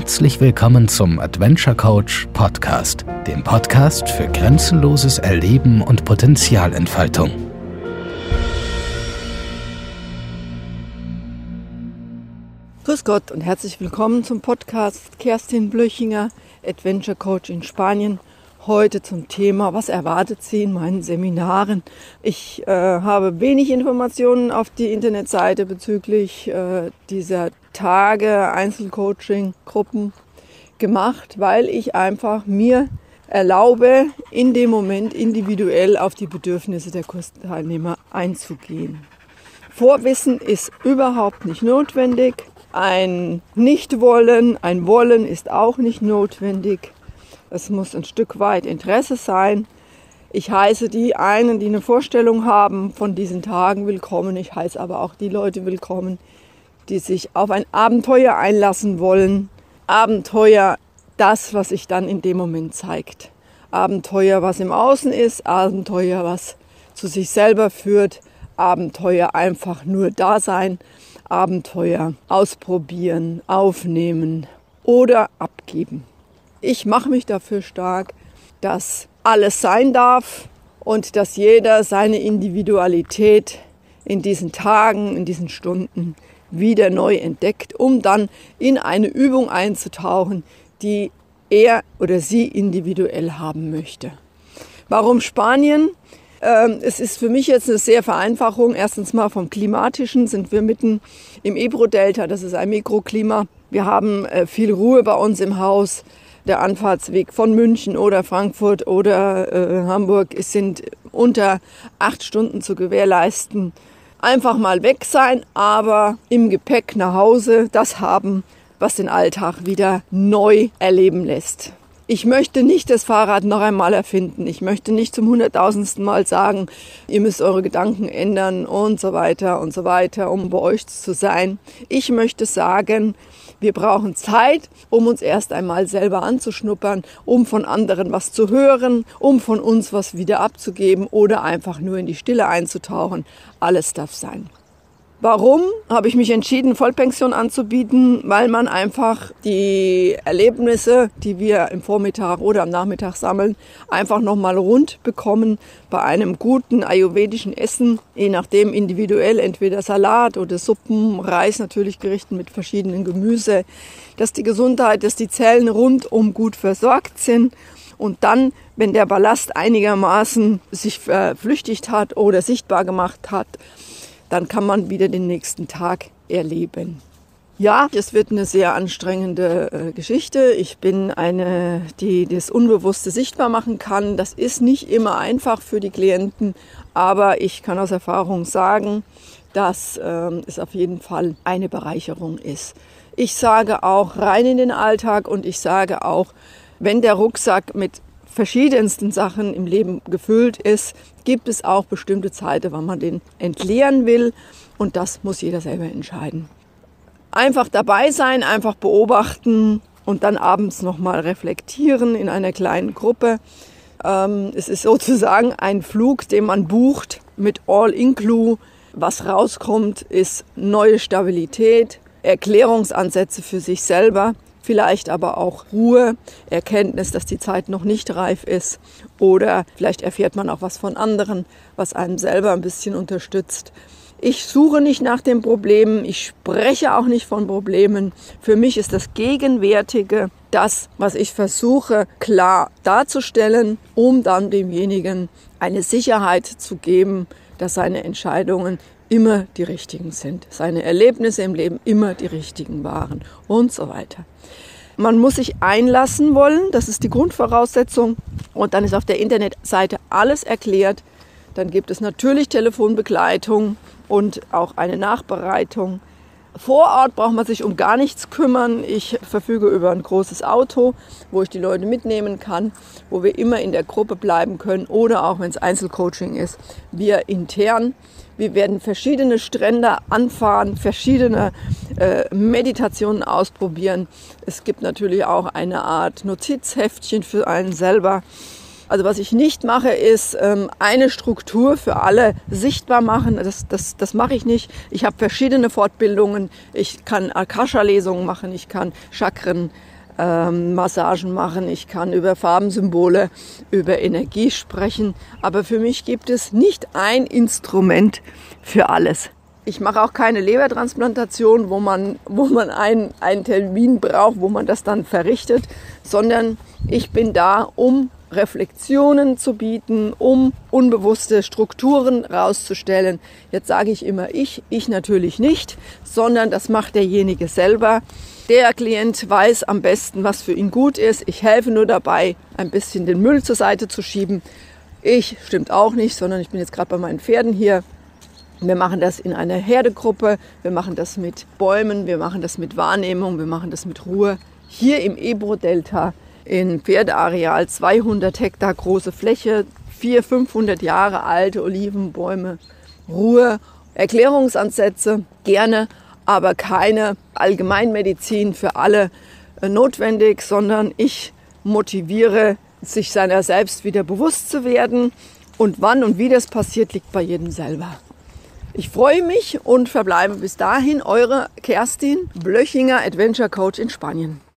Herzlich willkommen zum Adventure Coach Podcast, dem Podcast für grenzenloses Erleben und Potenzialentfaltung. Grüß Gott und herzlich willkommen zum Podcast Kerstin Blöchinger, Adventure Coach in Spanien. Heute zum Thema, was erwartet Sie in meinen Seminaren? Ich äh, habe wenig Informationen auf die Internetseite bezüglich äh, dieser Tage Einzelcoaching-Gruppen gemacht, weil ich einfach mir erlaube, in dem Moment individuell auf die Bedürfnisse der Kursteilnehmer einzugehen. Vorwissen ist überhaupt nicht notwendig. Ein Nichtwollen, ein Wollen ist auch nicht notwendig. Es muss ein Stück weit Interesse sein. Ich heiße die einen, die eine Vorstellung haben von diesen Tagen willkommen. Ich heiße aber auch die Leute willkommen, die sich auf ein Abenteuer einlassen wollen. Abenteuer, das, was sich dann in dem Moment zeigt. Abenteuer, was im Außen ist, Abenteuer, was zu sich selber führt, Abenteuer einfach nur da sein, Abenteuer ausprobieren, aufnehmen oder abgeben. Ich mache mich dafür stark, dass alles sein darf und dass jeder seine Individualität in diesen Tagen, in diesen Stunden wieder neu entdeckt, um dann in eine Übung einzutauchen, die er oder sie individuell haben möchte. Warum Spanien? Ähm, es ist für mich jetzt eine sehr Vereinfachung. Erstens mal vom klimatischen sind wir mitten im Ebro-Delta. Das ist ein Mikroklima. Wir haben äh, viel Ruhe bei uns im Haus. Der Anfahrtsweg von München oder Frankfurt oder äh, Hamburg sind unter acht Stunden zu gewährleisten einfach mal weg sein, aber im Gepäck nach Hause das haben, was den Alltag wieder neu erleben lässt. Ich möchte nicht das Fahrrad noch einmal erfinden. Ich möchte nicht zum hunderttausendsten Mal sagen, ihr müsst eure Gedanken ändern und so weiter und so weiter, um bei euch zu sein. Ich möchte sagen, wir brauchen Zeit, um uns erst einmal selber anzuschnuppern, um von anderen was zu hören, um von uns was wieder abzugeben oder einfach nur in die Stille einzutauchen. Alles darf sein. Warum habe ich mich entschieden, Vollpension anzubieten? Weil man einfach die Erlebnisse, die wir im Vormittag oder am Nachmittag sammeln, einfach nochmal rund bekommen bei einem guten ayurvedischen Essen, je nachdem individuell, entweder Salat oder Suppen, Reis natürlich gerichten mit verschiedenen Gemüse, dass die Gesundheit, dass die Zellen rundum gut versorgt sind und dann, wenn der Ballast einigermaßen sich verflüchtigt hat oder sichtbar gemacht hat, dann kann man wieder den nächsten Tag erleben. Ja, es wird eine sehr anstrengende äh, Geschichte. Ich bin eine, die das Unbewusste sichtbar machen kann. Das ist nicht immer einfach für die Klienten, aber ich kann aus Erfahrung sagen, dass ähm, es auf jeden Fall eine Bereicherung ist. Ich sage auch rein in den Alltag und ich sage auch, wenn der Rucksack mit verschiedensten Sachen im Leben gefüllt ist, gibt es auch bestimmte Zeiten, wann man den entleeren will. Und das muss jeder selber entscheiden. Einfach dabei sein, einfach beobachten und dann abends nochmal reflektieren in einer kleinen Gruppe. Ähm, es ist sozusagen ein Flug, den man bucht mit All-Inclu. Was rauskommt, ist neue Stabilität, Erklärungsansätze für sich selber vielleicht aber auch Ruhe, Erkenntnis, dass die Zeit noch nicht reif ist oder vielleicht erfährt man auch was von anderen, was einem selber ein bisschen unterstützt. Ich suche nicht nach den Problemen, ich spreche auch nicht von Problemen. Für mich ist das Gegenwärtige das, was ich versuche klar darzustellen, um dann demjenigen eine Sicherheit zu geben, dass seine Entscheidungen immer die richtigen sind, seine Erlebnisse im Leben immer die richtigen waren und so weiter. Man muss sich einlassen wollen, das ist die Grundvoraussetzung. Und dann ist auf der Internetseite alles erklärt. Dann gibt es natürlich Telefonbegleitung und auch eine Nachbereitung. Vor Ort braucht man sich um gar nichts kümmern. Ich verfüge über ein großes Auto, wo ich die Leute mitnehmen kann, wo wir immer in der Gruppe bleiben können oder auch wenn es Einzelcoaching ist, wir intern. Wir werden verschiedene Strände anfahren, verschiedene äh, Meditationen ausprobieren. Es gibt natürlich auch eine Art Notizheftchen für einen selber. Also was ich nicht mache, ist ähm, eine Struktur für alle sichtbar machen. Das, das, das mache ich nicht. Ich habe verschiedene Fortbildungen. Ich kann Akasha-Lesungen machen, ich kann Chakren. Ähm, machen, ich kann über Farbensymbole, über Energie sprechen, aber für mich gibt es nicht ein Instrument für alles. Ich mache auch keine Lebertransplantation, wo man, wo man einen, einen Termin braucht, wo man das dann verrichtet, sondern ich bin da, um Reflexionen zu bieten, um unbewusste Strukturen rauszustellen. Jetzt sage ich immer ich, ich natürlich nicht, sondern das macht derjenige selber. Der Klient weiß am besten, was für ihn gut ist. Ich helfe nur dabei, ein bisschen den Müll zur Seite zu schieben. Ich stimmt auch nicht, sondern ich bin jetzt gerade bei meinen Pferden hier. Wir machen das in einer Herdegruppe, wir machen das mit Bäumen, wir machen das mit Wahrnehmung, wir machen das mit Ruhe. Hier im Ebro-Delta in Pferdeareal 200 Hektar große Fläche, 400, 500 Jahre alte Olivenbäume, Ruhe, Erklärungsansätze gerne, aber keine Allgemeinmedizin für alle äh, notwendig, sondern ich motiviere, sich seiner selbst wieder bewusst zu werden. Und wann und wie das passiert, liegt bei jedem selber. Ich freue mich und verbleibe bis dahin eure Kerstin Blöchinger, Adventure Coach in Spanien.